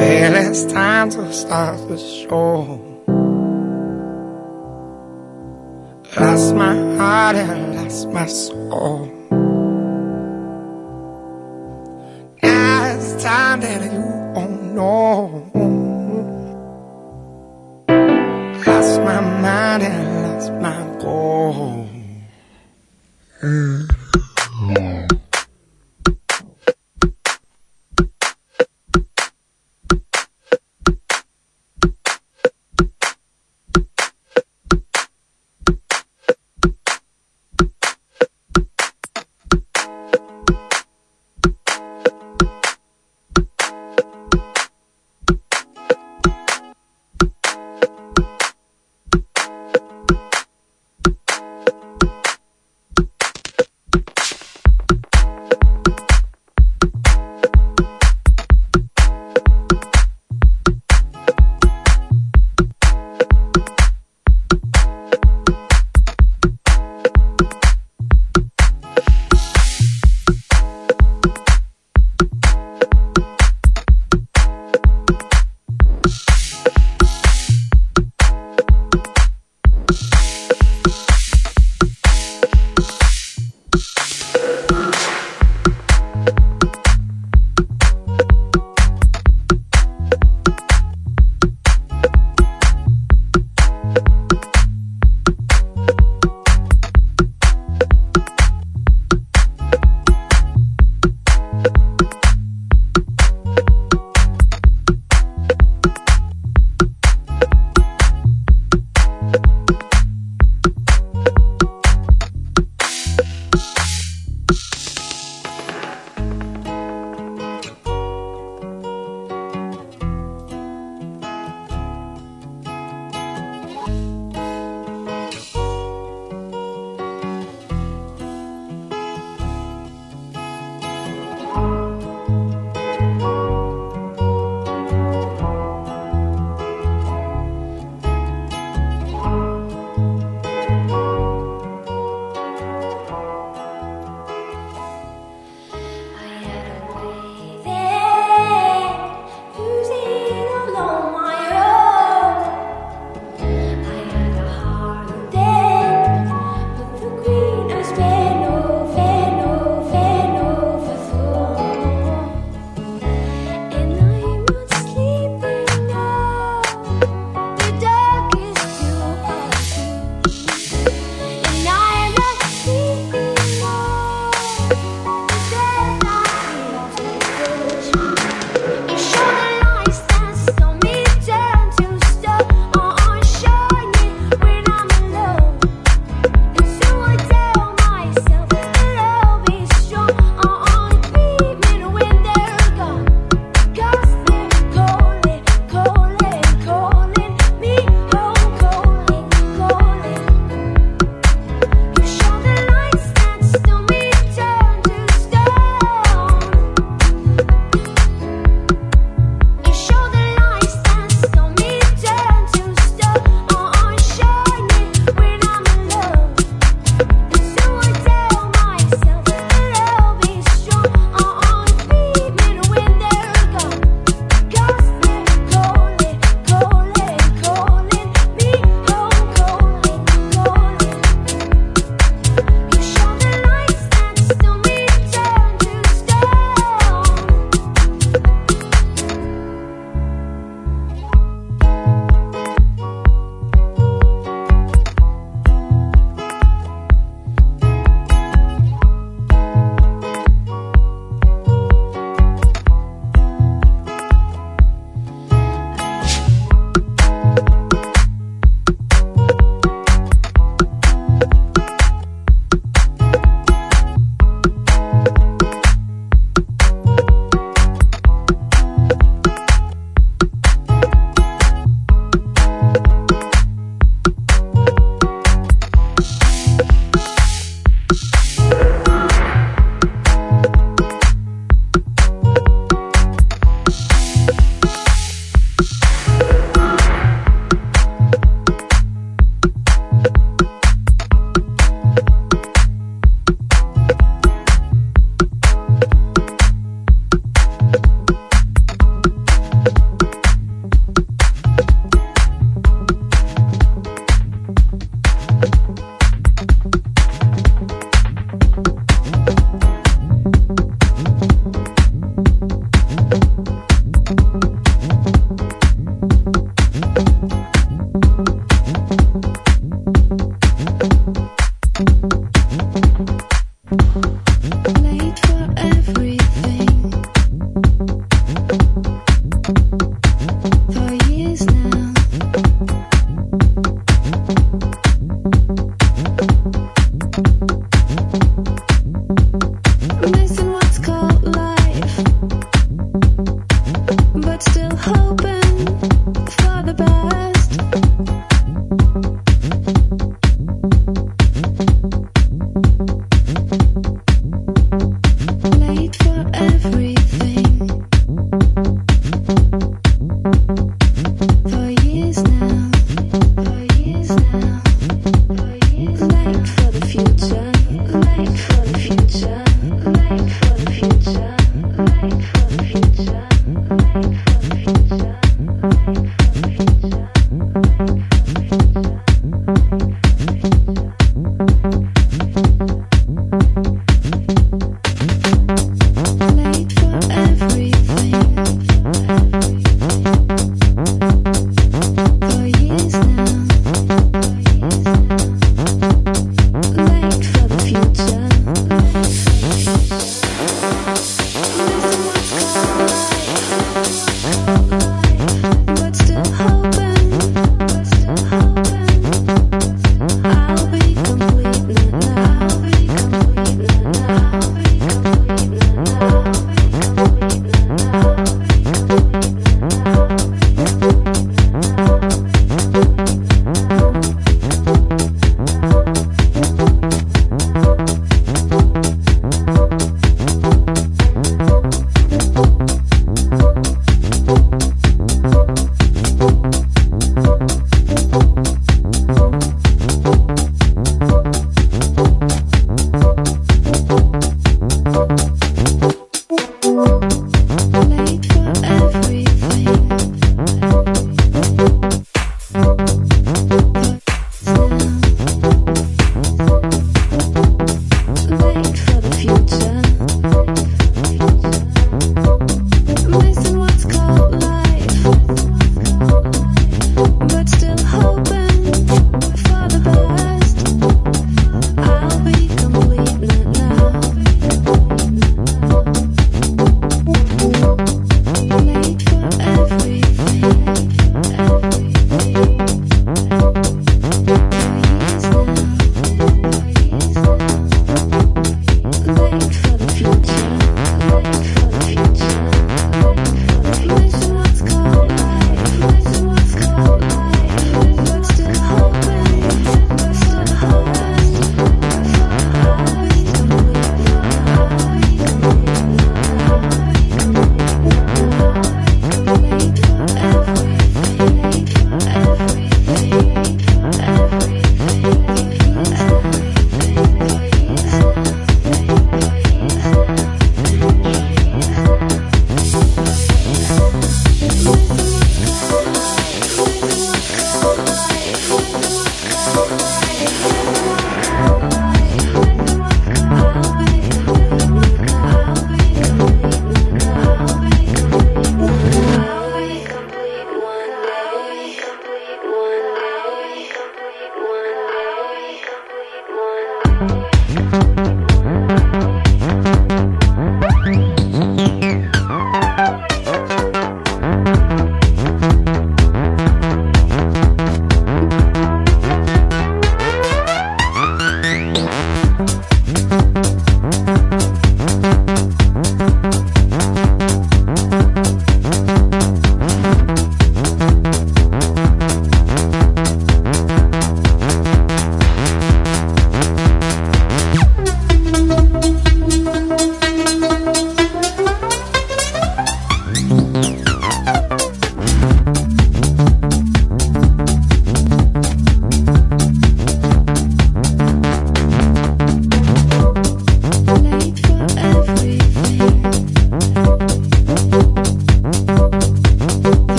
Well, it's time to start the show. Lost my heart and lost my soul. Now it's time that you won't know. Lost my mind and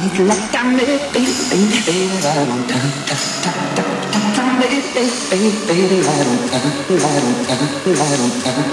like I made baby, don't, I don't, time, time, time, baby, baby, baby, I don't. I don't. I don't.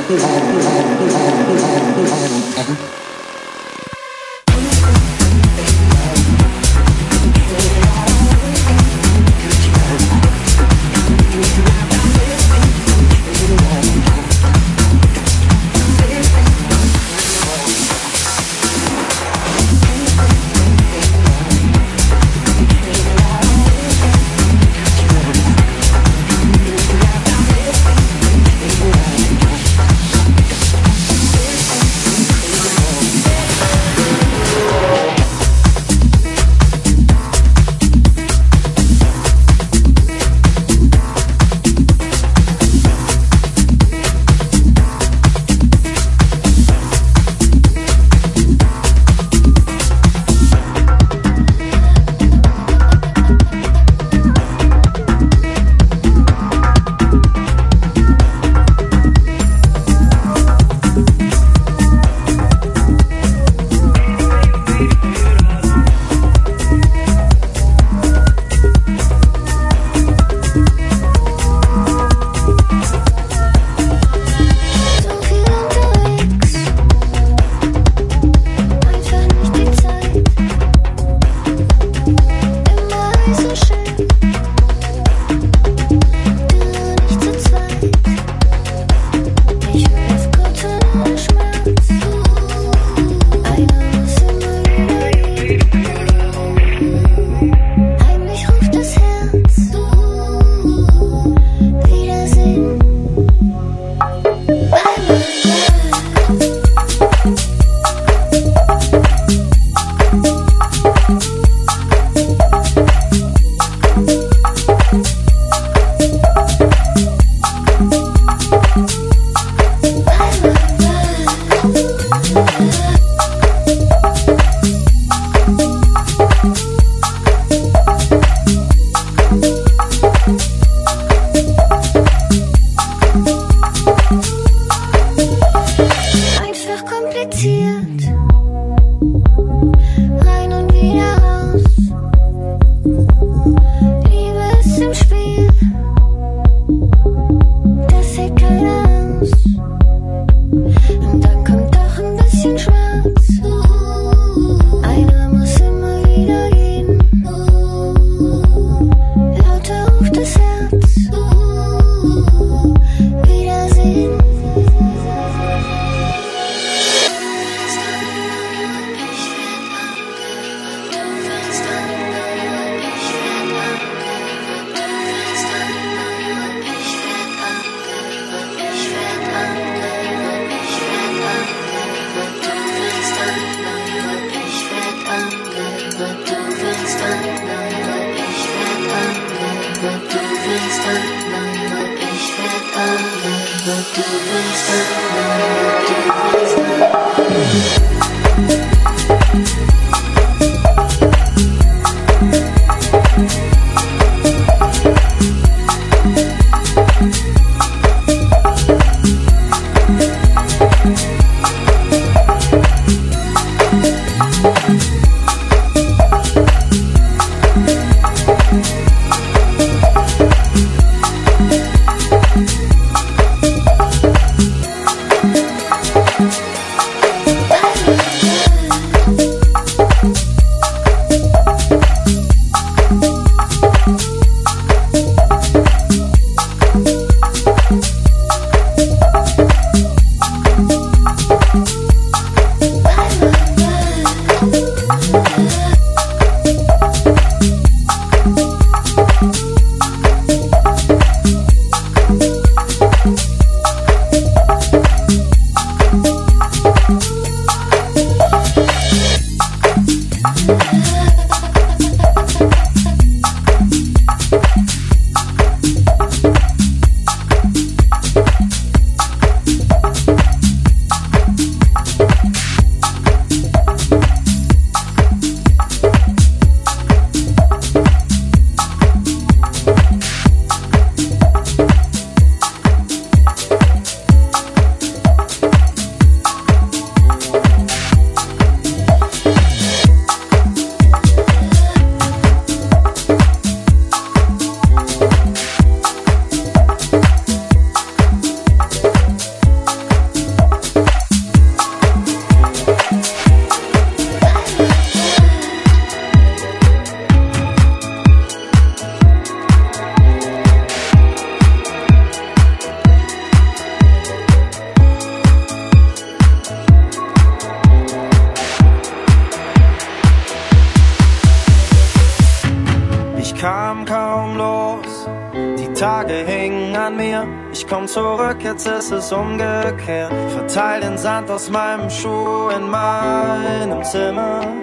Es umgekehrt. Verteil den Sand aus meinem Schuh in meinem Zimmer.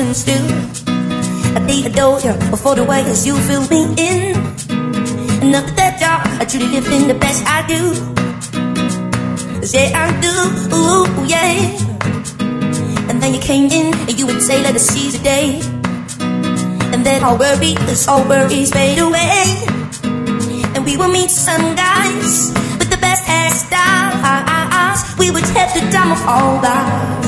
And still I did adore you before the way as you fill me in. And after that job, I truly live in the best I do. Yeah, I do, ooh, yeah. And then you came in and you would say, let us seize the day. And then all worries, all worries fade away. And we will meet some guys with the best hairstyles. We would have the time of all guys.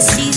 Keep